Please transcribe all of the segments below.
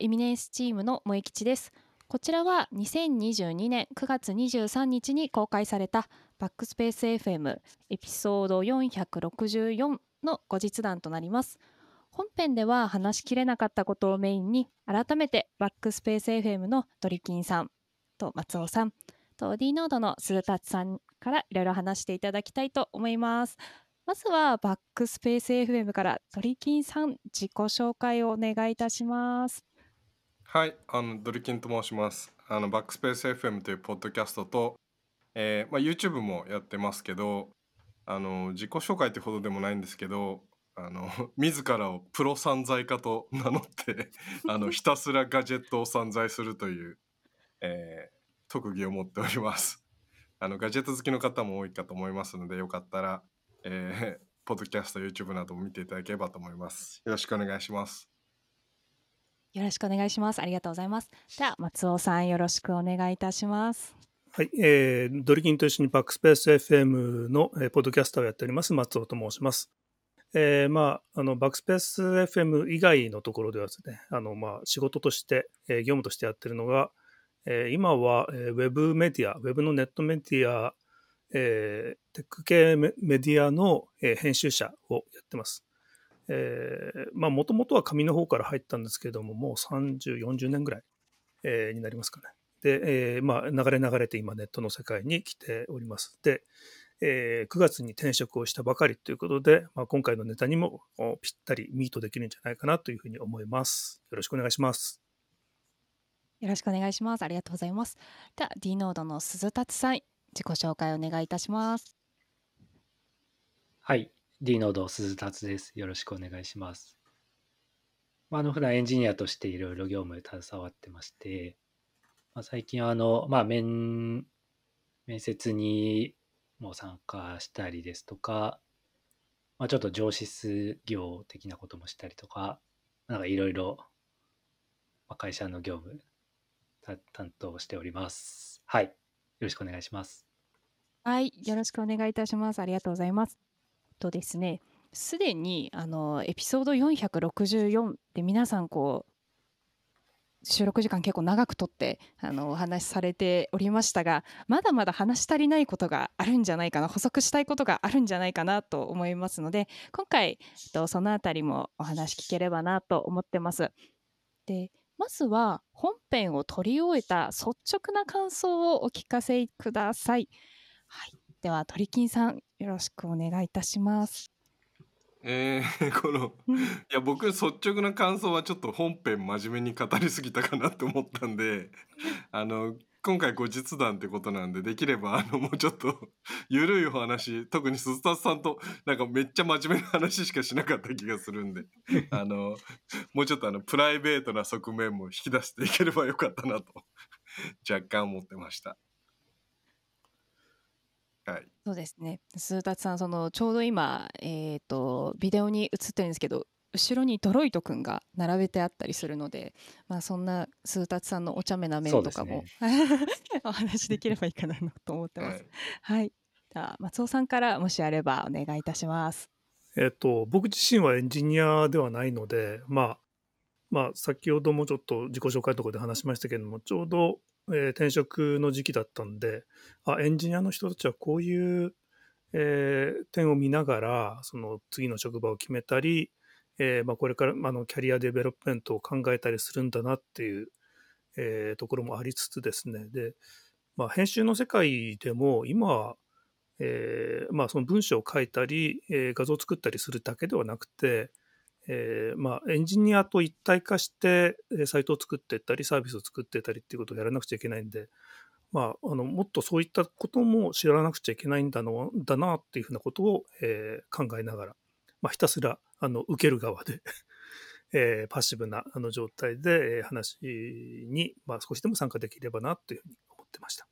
エミネンスチームの萌吉です。こちらは2022年9月23日に公開されたバックスペース FM エピソード464の後日談となります。本編では話しきれなかったことをメインに改めてバックスペース FM のドリキンさんと松尾さんと D ノードの鈴達さんからいろいろ話していただきたいと思います。まずはバックスペース FM からドリキンさん自己紹介をお願いいたします。はいあのドリキンと申します。あのバックスペース FM というポッドキャストと、えーまあ、YouTube もやってますけどあの自己紹介ってほどでもないんですけどあの 自らをプロ散財家と名乗って あのひたすらガジェットを散財するという、えー、特技を持っております。あのガジェット好きの方も多いかと思いますのでよかったら、えー、ポッドキャスト YouTube なども見ていただければと思います。よろしくお願いします。よろしくお願いします。ありがとうございます。では松尾さんよろしくお願いいたします。はい、えー、ドリキンと一緒にバックスペース FM の、えー、ポッドキャスターをやっております松尾と申します。えー、まあ、あの、バックスペース FM 以外のところではですね、あの、まあ、仕事として、えー、業務としてやってるのが、えー、今は、えー、ウェブメディア、ウェブのネットメディア、えー、テック系メディアの、えー、編集者をやってます。もともとは紙の方から入ったんですけれども、もう30、40年ぐらい、えー、になりますかね。で、えー、まあ、流れ流れて今ネットの世界に来ております。で、えー、9月に転職をしたばかりということで、まあ、今回のネタにもぴったりミートできるんじゃないかなというふうに思います。よろしくお願いします。よろしくお願いします。ありがとうございます。では、D ノードの鈴達さん、自己紹介お願いいたします。はい、D ノード鈴達です。よろしくお願いします。まあ、あの普段エンジニアとしていろいろ業務に携わってまして、まあ、最近あの、まあ面、面接にも参加したりですとか、まあ、ちょっと上司業的なこともしたりとか、なんかいろいろ会社の業務担当しております。はい。よろしくお願いします。はい。よろしくお願いいたします。ありがとうございます。とですね、すでにあのエピソード464で皆さんこう収録時間結構長くとってあのお話しされておりましたがまだまだ話し足りないことがあるんじゃないかな補足したいことがあるんじゃないかなと思いますので今回、と、そのあたりもお話聞ければなと思ってます。でまずは本編を撮り終えた率直な感想をお聞かせください。はい、では鳥金さんよろしくお願いいたします。えー、このいや僕率直な感想はちょっと本編真面目に語りすぎたかなって思ったんで あの今回後日談ってことなんでできればあのもうちょっと ゆるいお話特に鈴田さんとなんかめっちゃ真面目な話しかしなかった気がするんであのもうちょっとあのプライベートな側面も引き出していければよかったなと若干思ってました。はい、そうですね。鈴達さん、そのちょうど今、えっ、とビデオに映ってるんですけど、後ろにドロイト君が並べてあったりするので、まあそんな鈴達さんのお茶目な面とかも、ね、お話できればいいかなと思ってます。はい。はい、じゃあ松尾さんからもしあればお願いいたします。えっと僕自身はエンジニアではないので、まあまあ先ほどもちょっと自己紹介のところで話しましたけれども、ちょうどえー、転職の時期だったんで、あ、エンジニアの人たちはこういう、えー、点を見ながら、その次の職場を決めたり、えー、まあ、これからあの career development を考えたりするんだなっていう、えー、ところもありつつですね。で、まあ、編集の世界でも今、えー、まあ、その文章を書いたり、えー、画像を作ったりするだけではなくて、えー、まあ、エンジニアと一体化して、えサイトを作っていったり、サービスを作っていったりっていうことをやらなくちゃいけないんで、まあ、あのもっとそういったことも知らなくちゃいけないんだのだなっていうふうなことを、えー、考えながら、まあ、ひたすらあの受ける側で えー、パッシブなあの状態で、えー、話に、まあ、少しでも参加できればなというふうに思ってました。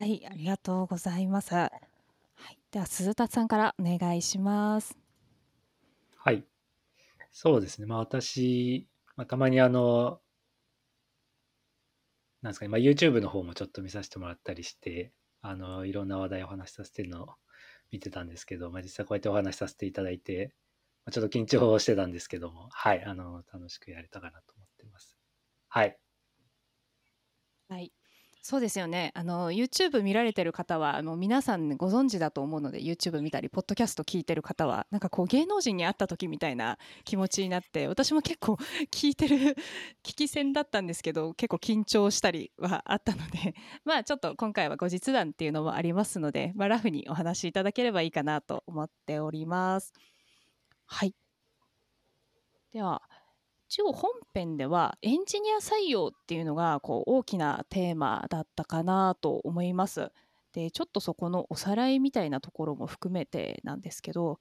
はい、ありがとうございます。はい、では鈴田さんからお願いします。はい。そうですね。まあ私、まあ、たまにあの、なんですかね、まあ、YouTube の方もちょっと見させてもらったりして、あの、いろんな話題をお話しさせてるのを見てたんですけど、まあ、実際こうやってお話しさせていただいて、あちょっと緊張してたんですけども、はい、あの、楽しくやれたかなと思ってます。はい。はい。そうですよね。あの YouTube 見られてる方はあの皆さんご存知だと思うので YouTube 見たりポッドキャスト聞いてる方はなんかこう芸能人に会った時みたいな気持ちになって私も結構聞いてる 聞き戦だったんですけど結構緊張したりはあったので まあちょっと今回は後日談っていうのもありますので、まあ、ラフにお話しいただければいいかなと思っております。はい。では一応本編ではエンジニア採用っていうのがこう大きなテーマだったかなと思います。でちょっとそこのおさらいみたいなところも含めてなんですけど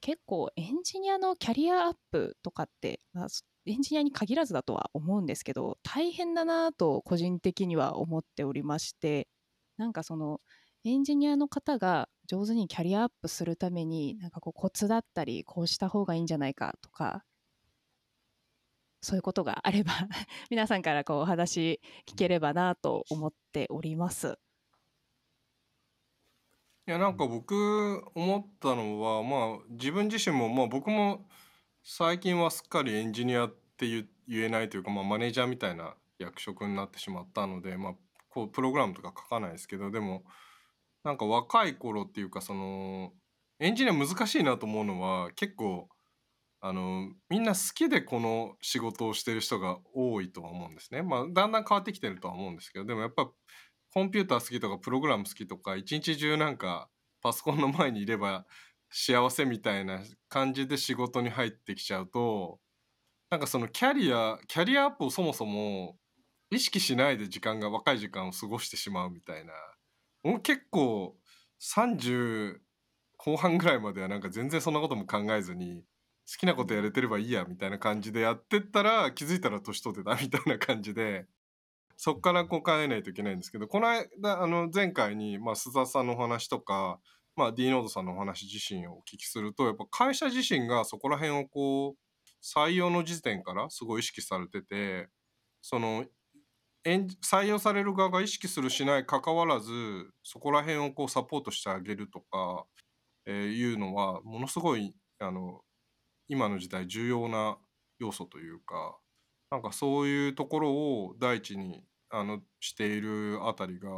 結構エンジニアのキャリアアップとかって、まあ、エンジニアに限らずだとは思うんですけど大変だなと個人的には思っておりましてなんかそのエンジニアの方が上手にキャリアアップするためになんかこうコツだったりこうした方がいいんじゃないかとかそういうことがあれば 皆さんからこうお話聞ければなと思っております。いやなんか僕思ったのはまあ自分自身もまあ僕も最近はすっかりエンジニアって言言えないというか、まあ、マネージャーみたいな役職になってしまったので、まあ、こうプログラムとか書かないですけどでもなんか若い頃っていうかそのエンジニア難しいなと思うのは結構あのみんな好きでこの仕事をしてる人が多いとは思うんですね。まあ、だんだん変わってきてるとは思うんですけどでもやっぱコンピューター好きとかプログラム好きとか一日中なんかパソコンの前にいれば幸せみたいな感じで仕事に入ってきちゃうとなんかそのキャリアキャリアアップをそもそも意識しないで時間が若い時間を過ごしてしまうみたいなもう結構30後半ぐらいまではなんか全然そんなことも考えずに好きなことやれてればいいやみたいな感じでやってったら気づいたら年取ってたみたいな感じでそっからこう変えないといけないんですけどこの間あの前回に、まあ、須田さんのお話とか、まあ、D ノードさんのお話自身をお聞きするとやっぱ会社自身がそこら辺をこう採用の時点からすごい意識されててその採用される側が意識するしない関わらずそこら辺をこうサポートしてあげるとか、えーいうのはものすごいあの今の時代重要な要素というかなんかそういうところを第一にあのしているあたりが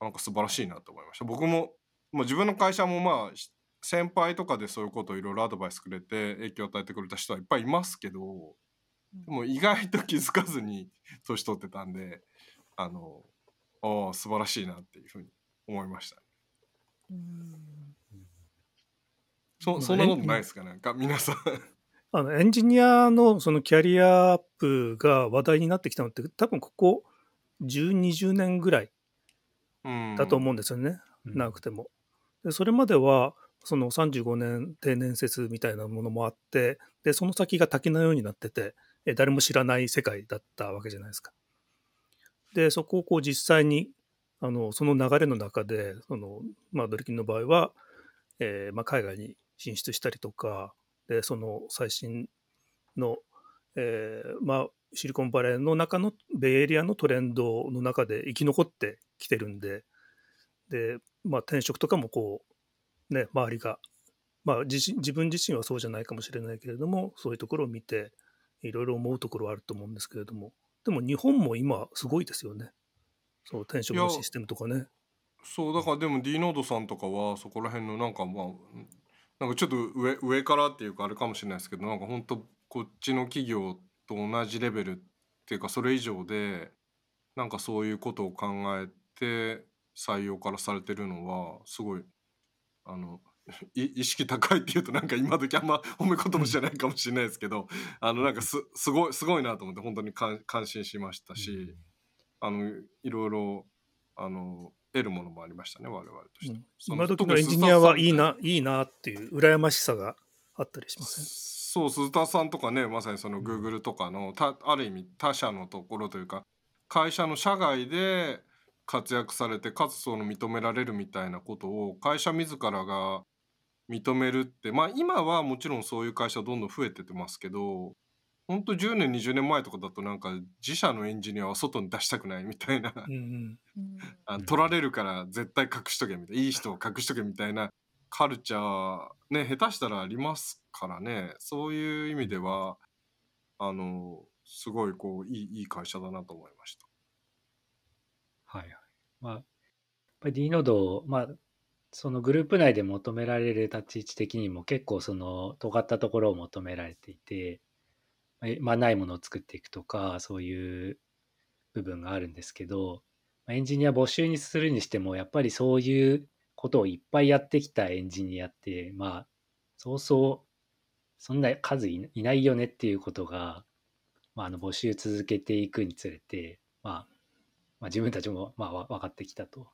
なんか素晴らしいなと思いました。僕ももう自分の会社もまあし先輩とかでそういうことをいろいろアドバイスくれて影響を与えてくれた人はいっぱいいますけどでも意外と気づかずに年取ってたんであのああ素晴らしいなっていうふうに思いましたうんそそんなことないですかなんか皆さん。あのエンジニアのそのキャリアアップが話題になってきたのって多分ここ1020年ぐらいうん。だと思うんですよね、うん。長くても。でそれまではその35年定年説みたいなものもあってでその先が滝のようになっててえ誰も知らない世界だったわけじゃないですか。でそこをこう実際にあのその流れの中でその、まあ、ドリキンの場合は、えーまあ、海外に進出したりとかでその最新の、えーまあ、シリコンバレーの中のベイエリアのトレンドの中で生き残ってきてるんでで、まあ、転職とかもこう、ね、周りが、まあ、自身自分自身はそうじゃないかもしれないけれどもそういうところを見ていろいろ思うところはあると思うんですけれどもでも日本も今すごいですよねそう転職のシステムとかね。そうだからでも D ノードさんとかはそこら辺のなんかまあなんかちょっと上上からっていうかあれかもしれないですけどなんか本当こっちの企業と同じレベルっていうかそれ以上でなんかそういうことを考えて採用からされてるのはすごいあのい意識高いっていうとなんか今時あんま褒め言葉じゃないかもしれないですけどあのなんかすすごいすごいなと思って本当に感感心しましたし。あのいろいろあの得るものもありましたね我々として。今時特にのエンジニアはいいないいなっていう羨ましさがあったりしません？そう鈴田さんとかねまさにその Google とかのたある意味他社のところというか会社の社外で活躍されてかつその認められるみたいなことを会社自らが認めるってまあ今はもちろんそういう会社どんどん増えててますけど本当10年20年前とかだとなんか自社のエンジニアは外に出したくないみたいな。うんうん。うん。あの取られるから絶対隠しとけみたいないい人を隠しとけみたいなカルチャーね下手したらありますからね。そういう意味ではあのすごいこういいいい会社だなと思いました。はいはい。まあ、やっぱり D ノード、まあ、そのグループ内で求められる立ち位置的にも結構その尖ったところを求められていて、えまあ、ないものを作っていくとか、そういう部分があるんですけど、エンジニア募集にするにしても、やっぱりそういうことをいっぱいやってきたエンジニアって、まあ、そうそう、そんな数いないよねっていうことが、まあ、あの募集続けていくにつれて、まあ、まあ、自分たちもまあ分かってきたと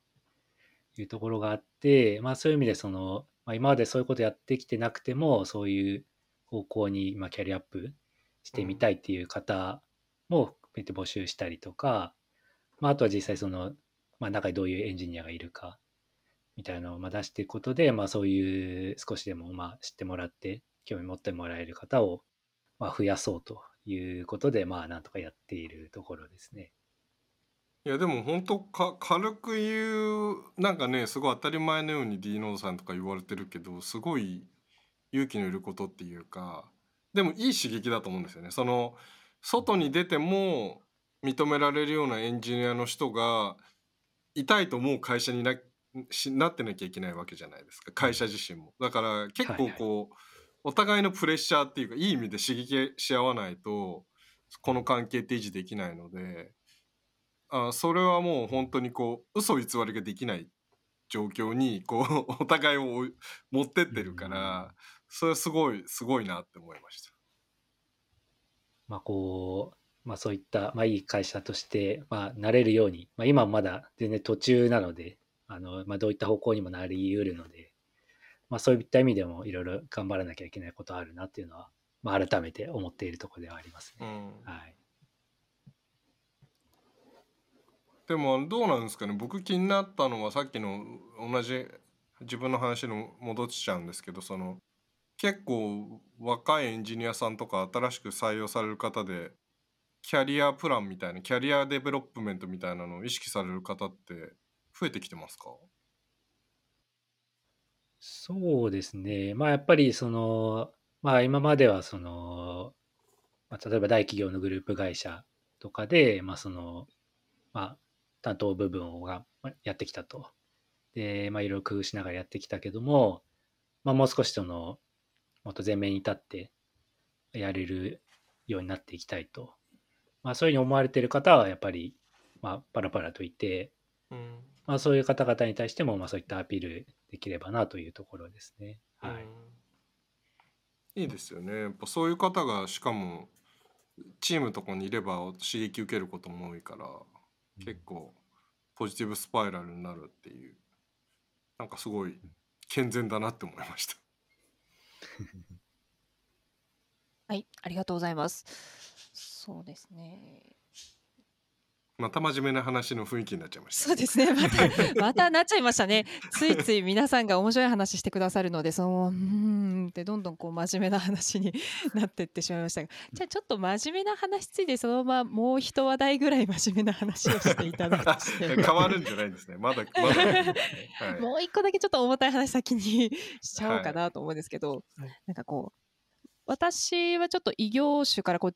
いうところがあって、まあ、そういう意味でその、まあ、今までそういうことやってきてなくてもそういう方向にまあキャリアアップしてみたいっていう方も含めて募集したりとか、まあ、あとは実際その、まあ、中にどういうエンジニアがいるかみたいなのをまあ出していくことで、まあ、そういう少しでもまあ知ってもらって興味持ってもらえる方をまあ増やそうということでまあなんとかやっているところですね。いやでも本当か軽く言うなんかねすごい当たり前のように D ノードさんとか言われてるけどすごい勇気のいることっていうかでもいい刺激だと思うんですよね。その外に出ても認められるようなエンジニアの人がいたいと思う会社になしなってなきゃいけないわけじゃないですか会社自身も。だから結構こう、お互いのプレッシャーっていうかいい意味で刺激し合わないとこの関係って維持できないので。あそれはもう本当にこう嘘偽りができない状況にこうお互いを持ってってるからそれはすごいすごいなって思いました。まあこう、まあそういった、まあいい会社として、まあなれるように、まあ今はまだ全然途中なので、あの、まあどういった方向にもなり得るので、まあそういった意味でもいろいろ頑張らなきゃいけないことあるなっていうのは、まあ改めて思っているところではありますね。うん、はい。でもどうなんですかね？僕気になったのはさっきの同じ自分の話に戻っちゃうんですけどその結構若いエンジニアさんとか新しく採用される方でキャリアプランみたいな career development みたいなのを意識される方って増えてきてますか？そうですね。まあやっぱりその、まあ今まではその、まあ、例えば大企業のグループ会社とかで、まあその、まあ担当部分がやってきたと。で、まあいろいろ工夫しながらやってきたけども、まあもう少しその、もっと前面に立ってやれるようになっていきたいと。まあそういうふうに思われている方はやっぱり、まあパラパラといて、うんまあそういう方々に対しても、まあそういったアピールできればなというところですね。はい。いいですよねやっぱそういう方がしかもチームとかにいれば刺激受けることも多いから結構ポジティブスパイラルになるっていうなんかすごい健全だなって思いました。はい、ありがとうございます。そうですね。また真面目な話の雰囲気になっちゃいました。そうですね。また、またなっちゃいましたね。ついつい皆さんが面白い話してくださるので、その、うーんってどんどんこう真面目な話になってってしまいましたが、じゃあちょっと真面目な話ついで、そのままもう一話題ぐらい真面目な話をしていただくとして。変わるんじゃないんですね。まだ まだ、はいもう一個だけちょっと重たい話先にしちゃおうかなと思うんですけど、はいなんかこう私はちょっと異業種からこう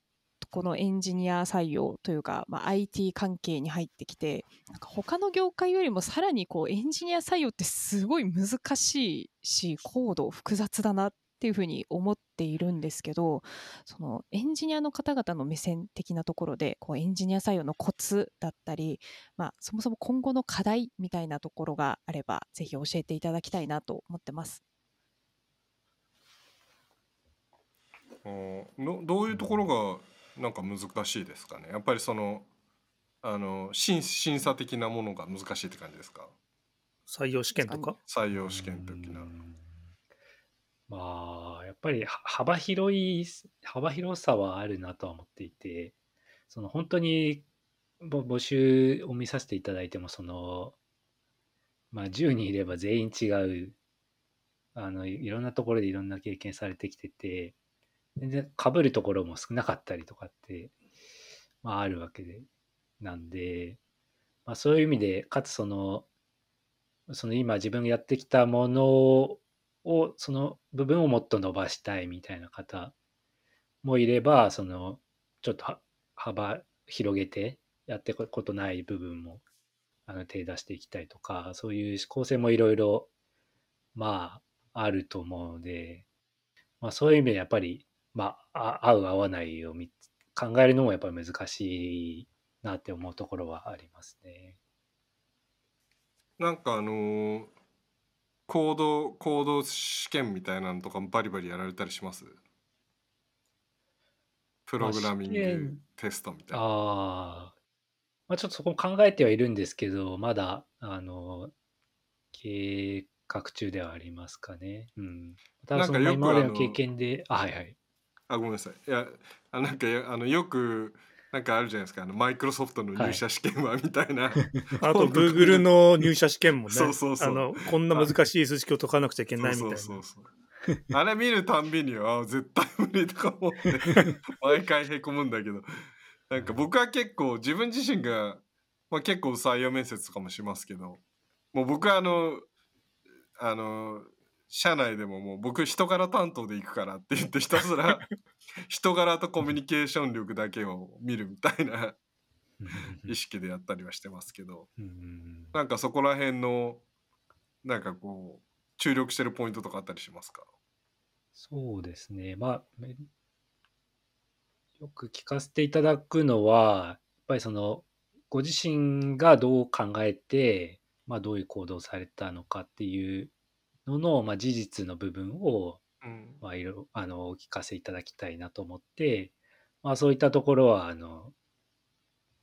このエンジニア採用というか、まあ、IT 関係に入ってきてなんか他の業界よりもさらにこうエンジニア採用ってすごい難しいし高度複雑だなっていうふうに思っているんですけどそのエンジニアの方々の目線的なところでこうエンジニア採用のコツだったり、まあ、そもそも今後の課題みたいなところがあればぜひ教えていただきたいなと思ってます。うんのどういうところがなんか難しいですかね。やっぱりそのあの審審査的なものが難しいって感じですか？採用試験とか？採用試験的な。うんまあ、やっぱりは幅広い、幅広さはあるなとは思っていて、その本当にぼ募集を見させていただいても、その、まあ10人いれば全員違う、あの、いいろんなところでいろんな経験されてきてて、全然被るところも少なかったりとかって、まああるわけで、なんで、まあそういう意味で、かつその、その今自分がやってきたものを、その部分をもっと伸ばしたいみたいな方もいれば、その、ちょっと幅広げてやっていくことない部分もあの手出していきたいとか、そういう構成もいろいろ、まあ、あると思うので、まあそういう意味でやっぱり、まあ、あ合う合わないを考えるのもやっぱり難しいなって思うところはありますね。なんかあのーコードコード試験みたいなのとかもバリバリやられたりします？プログラミング験テストみたいな。ああ、まあちょっとそこも考えてはいるんですけど、まだ、あの、計画中ではありますかね。うん。ただそのなんかよく今までの経験で、あ、はいはい。あごめんなさい。いやあなんかやあのよくなんかあるじゃないですかあのマイクロソフトの入社試験はみたいな。あと、Google の入社試験もね、そうそうそうあの、こんな難しい数式を解かなくちゃいけないみたいな。そうそうそうそうあれ見るたんびにあ絶対無理とか思って 毎回へこむんだけどなんか僕は結構自分自身が、まあ、結構採用面接とかもしますけどもう僕はあのあの社内でももう僕人柄担当で行くからって言ってひたすら 人柄とコミュニケーション力だけを見るみたいな意識でやったりはしてますけどうんなんかそこら辺のなんかこう注力してるポイントとかあったりしますか？そうですね。まあ、めよく聞かせていただくのは、やっぱりその、ご自身がどう考えて、まあ、どういう行動をされたのかっていうのの、まあ、事実の部分を、うんまあ、いろあのお聞かせいただきたいなと思って、まあ、そういったところはあの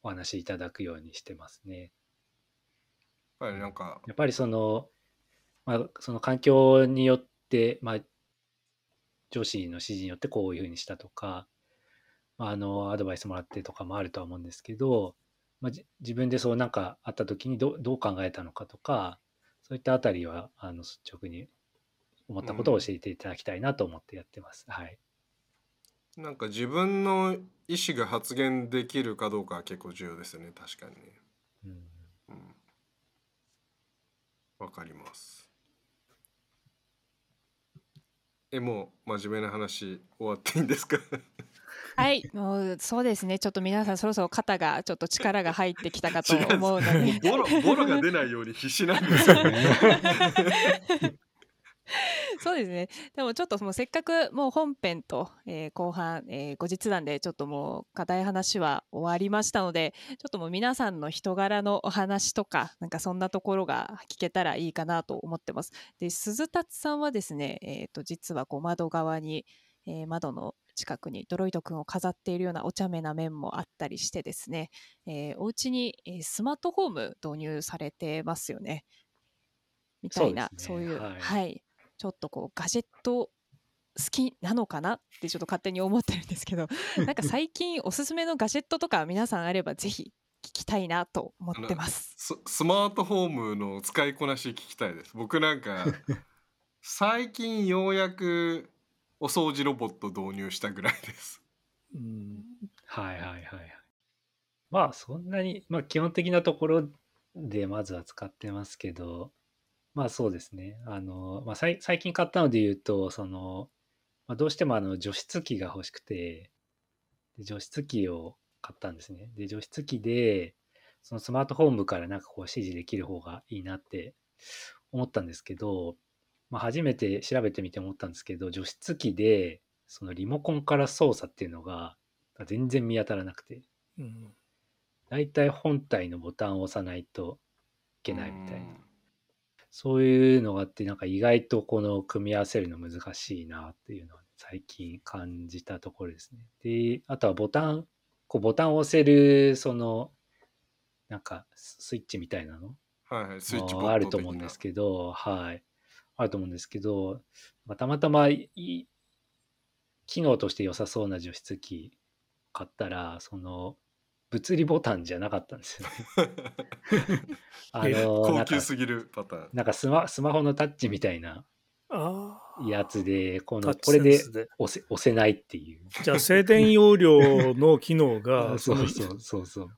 お話しいただくようにしてますね。やっぱりなんかやっぱりその,、まあ、その環境によって、まあ、上司の指示によってこういうふうにしたとか、まあ、あのアドバイスもらってとかもあるとは思うんですけど、まあ、じ自分でそうなんかあった時にどどう考えたのかとかそういったあたりはあの率直に思ったことを教えていただきたいなと思ってやってます。はい。なんか自分の意思が発言できるかどうかは結構重要ですよね。確かにね。うん。うん。わかります。えもう真面目な話終わっていいんですか？はい、もうそうですね。ちょっと皆さんそろそろ肩がちょっと力が入ってきたかと思うので。ボロボロが出ないように必死なんですよね そうですね。でもちょっともうせっかくもう本編と、えー後半、えー後日談でちょっともう硬い話は終わりましたので、ちょっともう皆さんの人柄のお話とか、なんかそんなところが聞けたらいいかなと思ってます。で、鈴達さんはですね、えっ、と、実はこう窓側に、えー窓の近くにドロイドくんを飾っているようなお茶目な面もあったりしてですね、えーお家に、えースマートフォーム導入されてますよね。みたいな、そそうう,、いう、はいはい、ちょっとこうガジェット好きなのかなってちょっと勝手に思ってるんですけど、なんか最近おすすめのガジェットとか皆さんあればぜひ聞きたいなと思ってます。ススマートフォームの使いこなし聞きたいです僕なんか 最近ようやくお掃除ロボット導入したぐらいですうんはいはいはいはい。まあそんなに、まあ基本的なところでまずは使ってますけど、まあそうですね。あの、まあ最近買ったので言うと、その、まあ、どうしてもあの除湿機が欲しくて、で除湿機を買ったんですね。で、除湿機で、そのスマートフォームからなんかこう指示できる方がいいなって思ったんですけど、まあ初めて調べてみて思ったんですけど、除湿機で、そのリモコンから操作っていうのが全然見当たらなくて、うんだいたい本体のボタンを押さないといけないみたいな。うんそういうのがあって、なんか意外とこの組み合わせるの難しいなっていうのは最近感じたところですね。で、あとはボタン、こうボタンを押せる、その、なんかスイッチみたいなのはいはいスイッチあると思うんですけど、はい。あると思うんですけど、まあ、たまたまいい機能として良さそうな除湿機買ったら、その、物理ボタンじゃなかったんですよね。あの、なんか高級すぎるパターンなんかスマスマホのタッチみたいな。やつで、このこれで押せ押せないっていう。じゃあ、静電容量の機能が、そうそうそうそう。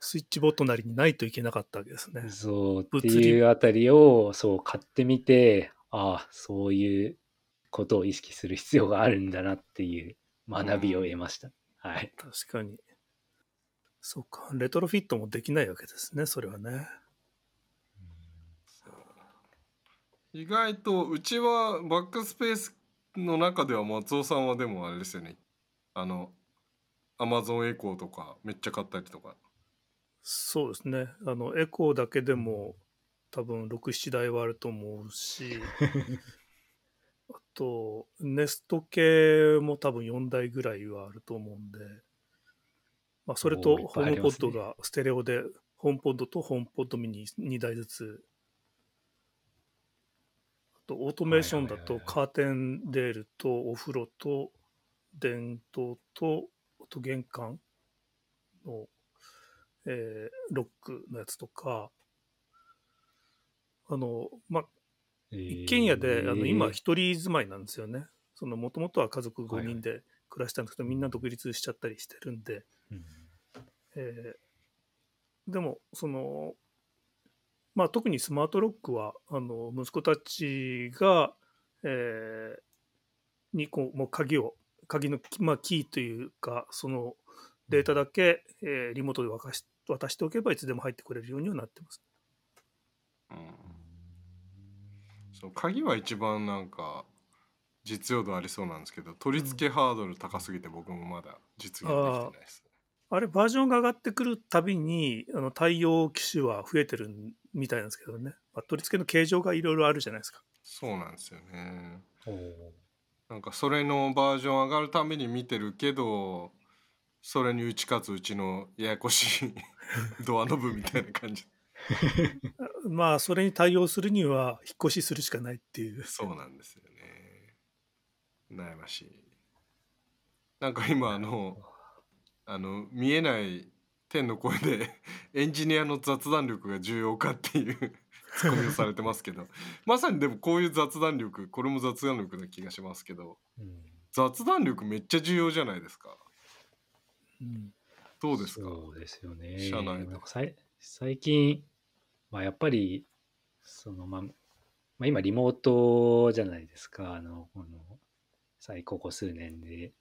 スイッチボットなりにないといけなかったわけですね。そうって物理いうあたりをそう買ってみて、ああ、そういうことを意識する必要があるんだなっていう学びを得ました。はい。確かに。そうか、レトロフィットもできないわけですね、それはね。意外とうちはバックスペースの中では松尾さんはでもあれですよねあのアマゾンエコーとかめっちゃ買ったりとかそうですね。あの、エコーだけでも多分6、7台はあると思うし、あと、ネスト系も多分4台ぐらいはあると思うんで、まあ、それとホームポッドがステレオで、ホームポッドとホームポッドミニ2台ずつ、あとオートメーションだとカーテンレールとお風呂と電灯と、あと玄関の、えーロックのやつとか、あの、まあ、一軒家で、あの今一人住まいなんですよね。そのもともとは家族5人で暮らしたんですけど、みんな独立しちゃったりしてるんで、うん。えーでもそのまあ特にスマートロックはあの息子たちが、えーにこうもう鍵を鍵の、まあ、キーというかそのデータだけ、えーリモートで渡し渡しておけばいつでも入ってくれるようにはなってます。うんそう鍵は一番なんか実用度ありそうなんですけど取り付けハードル高すぎて僕もまだ実現できてないです、あれバージョンが上がってくるたびにあの対応機種は増えてるみたいなんですけどね、まあ、取り付けの形状がいろいろあるじゃないですか。そうなんですよね。なんかそれのバージョン上がるために見てるけどそれに打ち勝つうちのややこしい ドアノブみたいな感じ まあそれに対応するには引っ越しするしかないっていう。そうなんですよね。悩ましい。なんか今あのあの見えない天の声で エンジニアの雑談力が重要かっていう ツッコミをされてますけど。まさにでもこういう雑談力これも雑談力な気がしますけど。うん。雑談力めっちゃ重要じゃないですか。うん。どうですか？そうですよね。社内で。最近、まあ、やっぱり、そのまあ、まあ、今リモートじゃないですか、あの、この、最ここ数年で。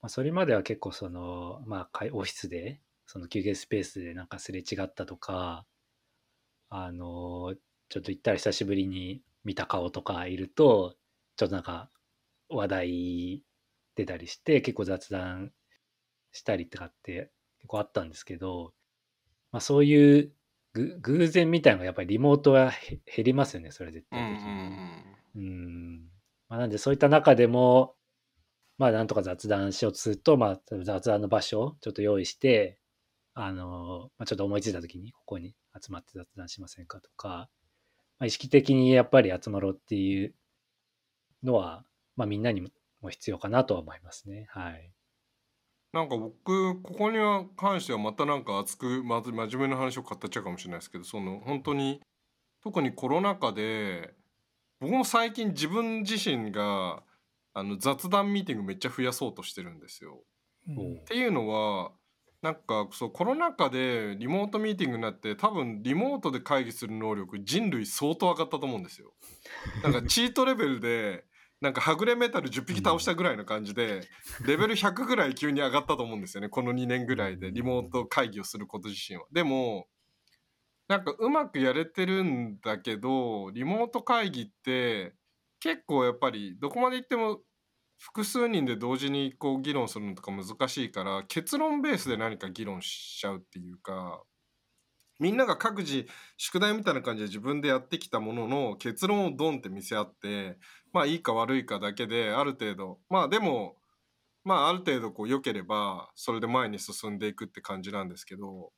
まあ、それまでは結構その、まあ、オフィスで、その休憩スペースでなんかすれ違ったとか、あの、ちょっと行ったら久しぶりに見た顔とかいると、ちょっとなんか話題出たりして、結構雑談したりとかって結構あったんですけど、まあ、そういうぐ偶然みたいなのがやっぱりリモートはへ減りますよね、それ絶うんうん対的に。うんまあ、なんでそういった中でも、まあなんとか雑談しようとすると、まあ雑談の場所をちょっと用意して、あの、まあ、ちょっと思いついた時にここに集まって雑談しませんかとか、まあ、意識的にやっぱり集まろうっていうのは、まあみんなにも必要かなとは思いますね。はい。なんか僕ここには関してはまたなんか熱くまず真面目な話を語っちゃうかもしれないですけどその本当に特にコロナ禍で僕も最近自分自身があの雑談ミーティングめっちゃ増やそうとしてるんですよ。うんっていうのはなんかそうコロナ禍でリモートミーティングになって多分リモートで会議する能力人類相当上がったと思うんですよ。なんかチートレベルでなんかはぐれメタル10匹倒したぐらいの感じでレベル100ぐらい急に上がったと思うんですよね。この2年ぐらいでリモート会議をすること自身は。でもなんかうまくやれてるんだけどリモート会議って結構やっぱりどこまで行っても複数人で同時にこう議論するのとか難しいから結論ベースで何か議論しちゃうっていうかみんなが各自宿題みたいな感じで自分でやってきたものの結論をドンって見せ合ってまあいいか悪いかだけである程度まあでもまあある程度こう良ければそれで前に進んでいくって感じなんですけど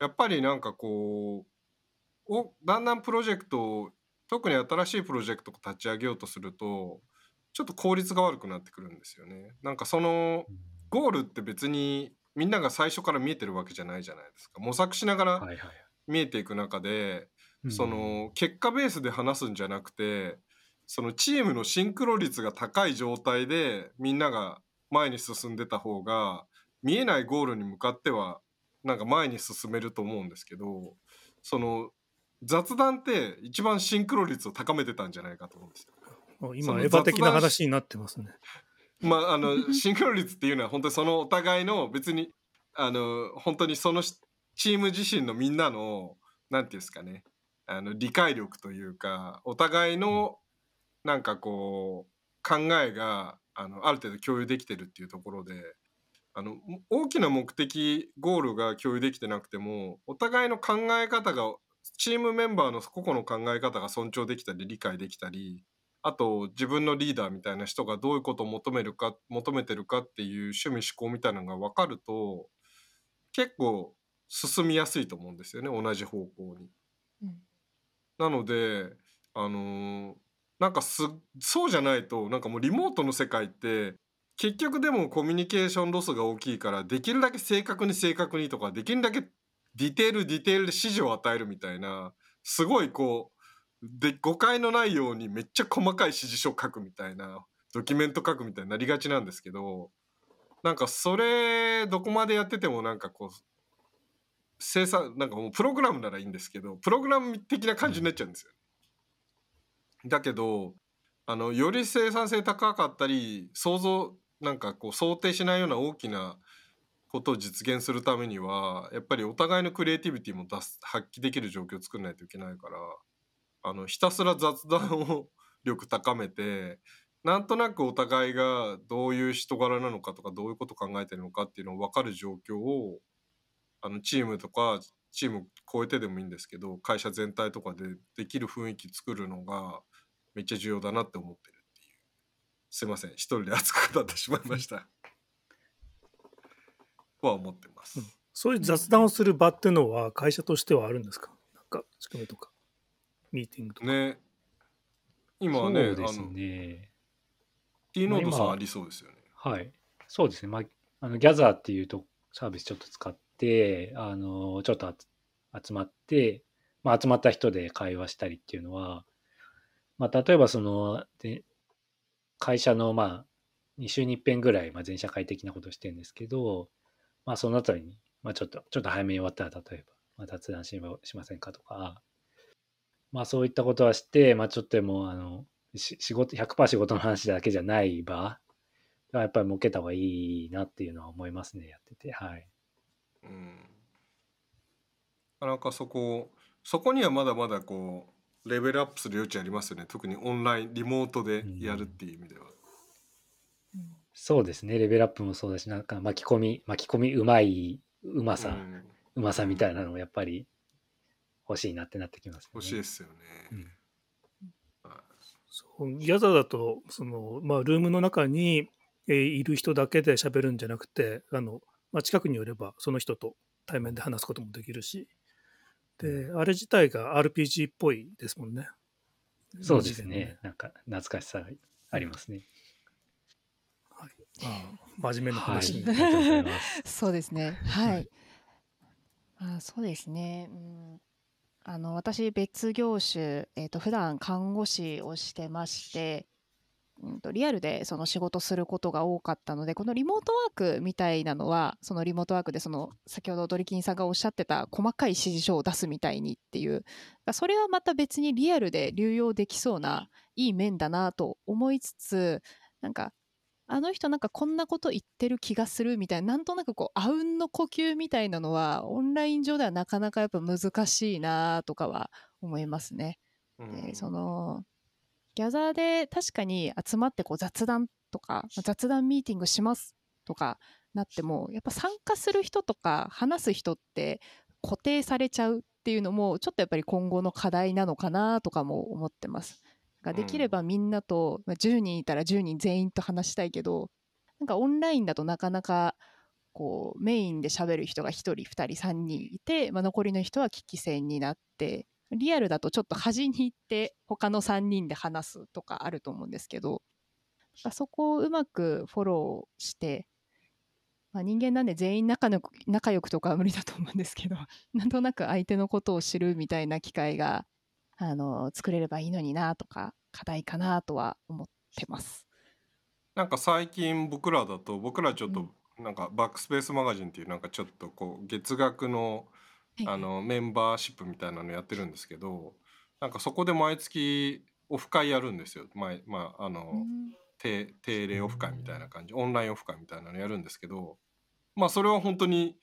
やっぱりなんかこうおだんだんプロジェクトを特に新しいプロジェクトを立ち上げようとするとちょっと効率が悪くなってくるんですよね。なんかそのゴールって別にみんなが最初から見えてるわけじゃないじゃないですか。模索しながらはいはい。見えていく中で、うんその結果ベースで話すんじゃなくてそのチームのシンクロ率が高い状態でみんなが前に進んでた方が見えないゴールに向かってはなんか前に進めると思うんですけどその雑談って一番シンクロ率を高めてたんじゃないかと思うんですよ。そ今、のエヴァ的な話になってますね。まああのシンクロ率っていうのは本当にそのお互いの別にあの本当にそのしチーム自身のみんなのなんていうんですかねあの理解力というかお互いのなんかこう考えがあのある程度共有できてるっていうところであの大きな目的ゴールが共有できてなくてもお互いの考え方がチームメンバーの個々の考え方が尊重できたり理解できたりあと自分のリーダーみたいな人がどういうことを求めるか求めてるかっていう趣味思考みたいなのが分かると結構進みやすいと思うんですよね同じ方向に。うんなのであのーなんかすそうじゃないとなんかもうリモートの世界って結局でもコミュニケーションロスが大きいからできるだけ正確に正確にとかできるだけディテールディテールで指示を与えるみたいなすごいこうで誤解のないようにめっちゃ細かい指示書書くみたいなドキュメント書くみたいになりがちなんですけどなんかそれどこまでやっててもなんかこう生産なんかもうプログラムならいいんですけどプログラム的な感じになっちゃうんですよ。だけどあのより生産性高かったり想像なんかこう想定しないような大きなことを実現するためにはやっぱりお互いのクリエイティビティも出す発揮できる状況を作らないといけないからあのひたすら雑談を力高めてなんとなくお互いがどういう人柄なのかとかどういうこと考えてるのかっていうのを分かる状況をあのチームとかチーム超えてでもいいんですけど会社全体とかでできる雰囲気作るのがめっちゃ重要だなって思ってるっていう。すいません。一人で熱く語ってしまいました。は思ってます、うん。そういう雑談をする場っていうのは会社としてはあるんですか？なんか仕組みとか、ミーティングとか。ね。今はねそうですあのね。T ノードさんありそうですよね。はい。そうですね。まあ、あのギャザーっていうとサービスちょっと使って、あの、ちょっと集まって、まあ、集まった人で会話したりっていうのは、まあ、例えばその、で会社の、まあ、2週に1遍ぐらい、まあ、全社会的なことしてるんですけど、まあ、その後に、まあ、ちょっと、ちょっと早めに終わったら、例えば、まあ、雑談しませんかとか、まあ、そういったことはして、まあ、ちょっとでも、あの、し仕事、100%仕事の話だけじゃない場がやっぱり設けた方がいいなっていうのは思いますね、やってて。はい。うんなかなかそこそこにはまだまだこうレベルアップする余地ありますよね。特にオンラインリモートでやるっていう意味では、そうですね、レベルアップもそうだし、なんか巻き込み、巻き込みうまい、うまさ、うん。うまさみたいなのもやっぱり欲しいなってなってきます、ね。欲しいですよね、うん。そうギャザーだとその、まあ、ルームの中に、えーいる人だけで喋るんじゃなくてあの、まあ、近くに寄ればその人と対面で話すこともできるしであれ自体が RPG っぽいですもんね。そうです二次元のね。なんか懐かしさがありますね。はいまあ、真面目な話に、りがとうございます。そうですね。はい。あそうですね。うん、あの私別業種、えっ、と普段看護師をしてまして、うんとリアルでその仕事することが多かったので、このリモートワークみたいなのは、そのリモートワークでその先ほどドリキンさんがおっしゃってた細かい指示書を出すみたいにっていう、それはまた別にリアルで流用できそうないい面だなと思いつつ、なんかあの人なんかこんなこと言ってる気がするみたいななんとなくこうあうんの呼吸みたいなのはオンライン上ではなかなかやっぱ難しいなとかは思いますね。うんでそのギャザーで確かに集まってこう雑談とかまあ雑談ミーティングしますとかなってもやっぱ参加する人とか話す人って固定されちゃうっていうのもちょっとやっぱり今後の課題なのかなとかも思ってます。ができればみんなと、まあ、10人いたら10人全員と話したいけどなんかオンラインだとなかなかこうメインで喋る人が1人2人3人いて、まあ、残りの人は聞き戦になってリアルだとちょっと端に行って他の3人で話すとかあると思うんですけどあそこをうまくフォローして、まあ、人間なんで全員仲の仲良くとかは無理だと思うんですけど なんとなく相手のことを知るみたいな機会があの作れればいいのになとか課題かなとは思ってます。なんか最近僕らだと僕らちょっとなんかバックスペースマガジンっていうなんかちょっとこう月額のはい。あのメンバーシップみたいなのやってるんですけどなんかそこで毎月オフ会やるんですよ。毎まああの、うん。定定例オフ会みたいな感じ。オンラインオフ会みたいなのやるんですけどまあそれは本当に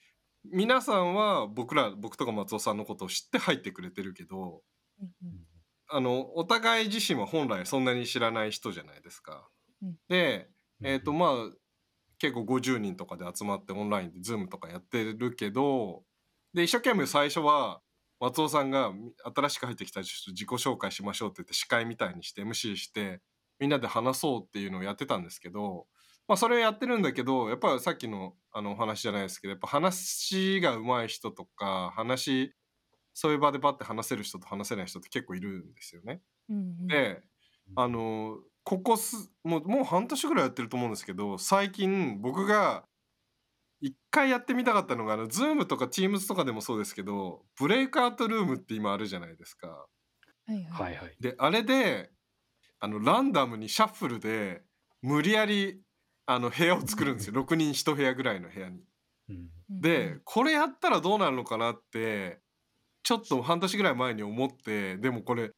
皆さんは僕ら僕とか松尾さんのことを知って入ってくれてるけどうんうん。あのお互い自身は本来そんなに知らない人じゃないですか。うん。でえっ、とまあ結構50人とかで集まってオンラインで Zoom とかやってるけどで一生懸命最初は松尾さんがみ新しく入ってきた人ちょっと自己紹介しましょうって言って司会みたいにして MC してみんなで話そうっていうのをやってたんですけど、まあ、それをやってるんだけどやっぱりさっきのあのお話じゃないですけどやっぱ話が上手い人とか話そういう場でバッて話せる人と話せない人って結構いるんですよね。うんうんであのここすもうもう半年ぐらいやってると思うんですけど最近僕が一回やってみたかったのがあの Zoom とか Teams とかでもそうですけどブレイクアウトルームって今あるじゃないですか。はいはい。であれであのランダムにシャッフルで無理やりあの部屋を作るんですよ 6人1部屋ぐらいの部屋に。でこれやったらどうなるのかなってちょっと半年ぐらい前に思ってでもこれ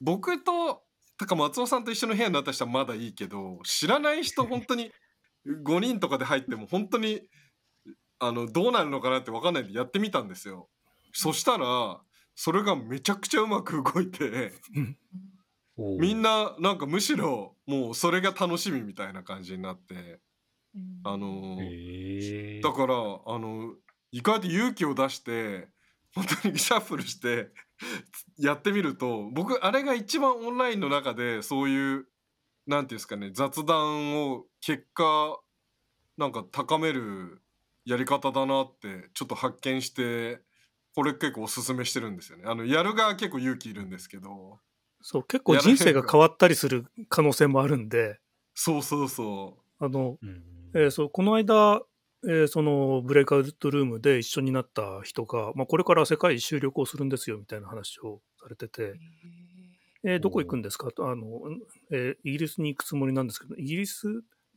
僕とたか松尾さんと一緒の部屋になった人はまだいいけど知らない人本当に5人とかで入っても本当にあのどうなるのかなって分かんないんでやってみたんですよ。そしたらそれがめちゃくちゃうまく動いてみんななんかむしろもうそれが楽しみみたいな感じになってうんあのだからあの意外と勇気を出して本当にシャッフルしてやってみると僕あれが一番オンラインの中でそういうなんていうんですかね雑談を結果なんか高めるやり方だなってちょっと発見してこれ結構おすすめしてるんですよね。あのやる側結構勇気いるんですけど。そう、結構人生が変わったりする可能性もあるんで、そうそうそあの、うんえーそうこの間、えーそのブレイクアウトルームで一緒になった人が、まあ、これから世界一周旅行するんですよみたいな話をされてて、えーどこ行くんですか？とあの、んえーイギリスに行くつもりなんですけど、イギリス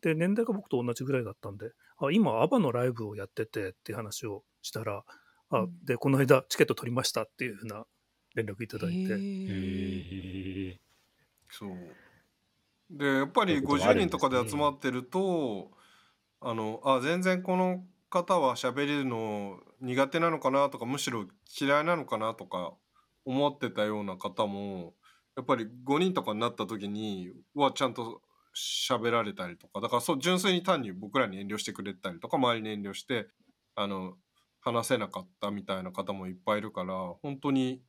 で年代が僕と同じぐらいだったんで、あ今、アバのライブをやっててっていう話をしたら、あうん。で、この間チケット取りましたっていうふうな連絡いただいて、へえそう。でやっぱりそういうことがあ50るんですね。人とかで集まってるとあのあ全然この方は喋るの苦手なのかなとかむしろ嫌いなのかなとか思ってたような方もやっぱり5人とかになった時にはちゃんと喋られたりとかだからそう純粋に単に僕らに遠慮してくれたりとか周りに遠慮してあの話せなかったみたいな方もいっぱいいるから本当に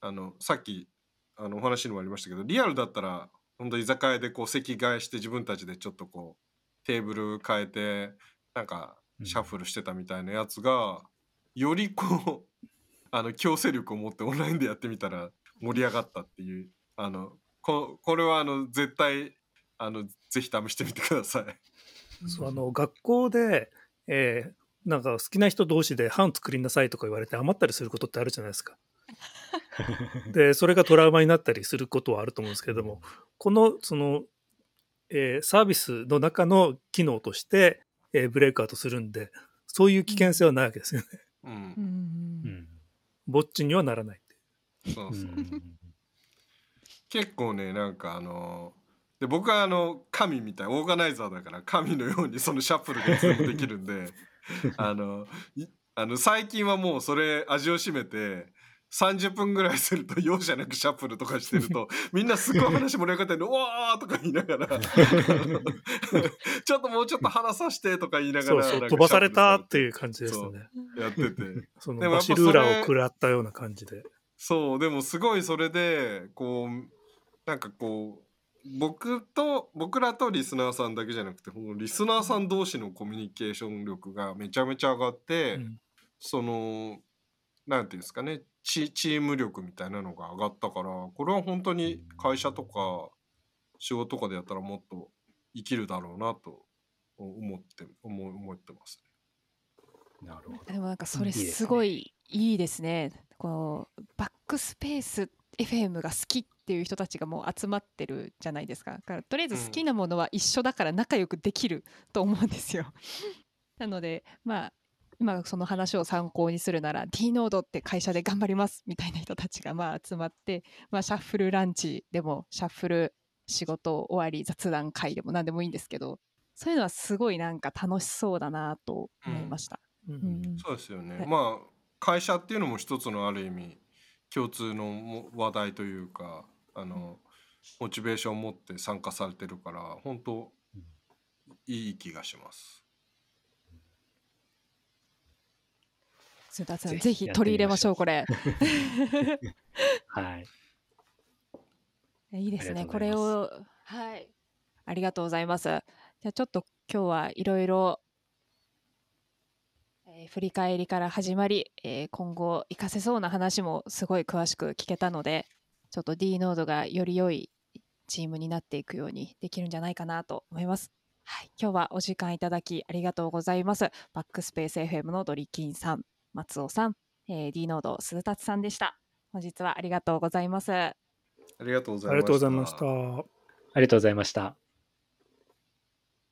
あのさっきあのお話にもありましたけどリアルだったら本当居酒屋でこう席替えして自分たちでちょっとこうテーブル変えてなんかうん。シャッフルしてたみたいなやつが、よりこう あの強制力を持ってオンラインでやってみたら盛り上がったっていうあのここれはあの絶対あのぜひ試してみてください。そうあの学校で、えーなんか好きな人同士で班作りなさいとか言われて余ったりすることってあるじゃないですか。でそれがトラウマになったりすることはあると思うんですけれどもこのその、えーサービスの中の機能として、えーブレイクアウトするんでそういう危険性はないわけですよね。うんうんうんうんぼっちにはならないって。そうそううん結構ねなんかあので僕はあの神みたいオーガナイザーだから神のようにそのシャッフルがいつでもできるんで あのいあの最近はもうそれ味を占めて30分ぐらいすると容赦なくシャッフルとかしてると みんなすごい話盛り上がってるの「うわー!」とか言いながら ちょっともうちょっと話させてとか言いながら飛ばされたってシいう感じですよね。やってて。そのバシルーラーを食らったような感じで。そうでもすごいそれでこうなんかこう僕と僕らとリスナーさんだけじゃなくてこのリスナーさん同士のコミュニケーション力がめちゃめちゃ上がって、うんそのなんていうんですかねチチーム力みたいなのが上がったからこれは本当に会社とか仕事とかでやったらもっと生きるだろうなと思って思思ってますね。なるほど。でもなんかそれいいですねすごいいいですね。このバックスペース FM が好きっていう人たちがもう集まってるじゃないですか。だからとりあえず好きなものは一緒だから仲良くできると思うんですよ。なのでまあ今その話を参考にするなら D ノードって会社で頑張りますみたいな人たちがまあ集まって、まあ、シャッフルランチでもシャッフル仕事終わり雑談会でも何でもいいんですけどそういうのはすごいなんか楽しそうだなと思いました。ううんんそうですよね、はいまあ会社っていうのも一つのある意味共通のも話題というかあのモチベーションを持って参加されてるから本当いい気がします。須田さんぜひぜひ取り入れましょうこれ。はい。いいですね。ことれを、はい。ありがとうございます。じゃあちょっと今日はいろいろ、えー振り返りから始まり、えー今後活かせそうな話もすごい詳しく聞けたので、ちょっと D ノードがより良いチームになっていくようにできるんじゃないかなと思います。はい、今日はお時間いただきありがとうございます。バックスペース FM のドリキンさん、松尾さん、えー D ノード鈴達さんでした。本日はありがとうございます。ありがとうございました。ありがとうございました。ありがとうございました。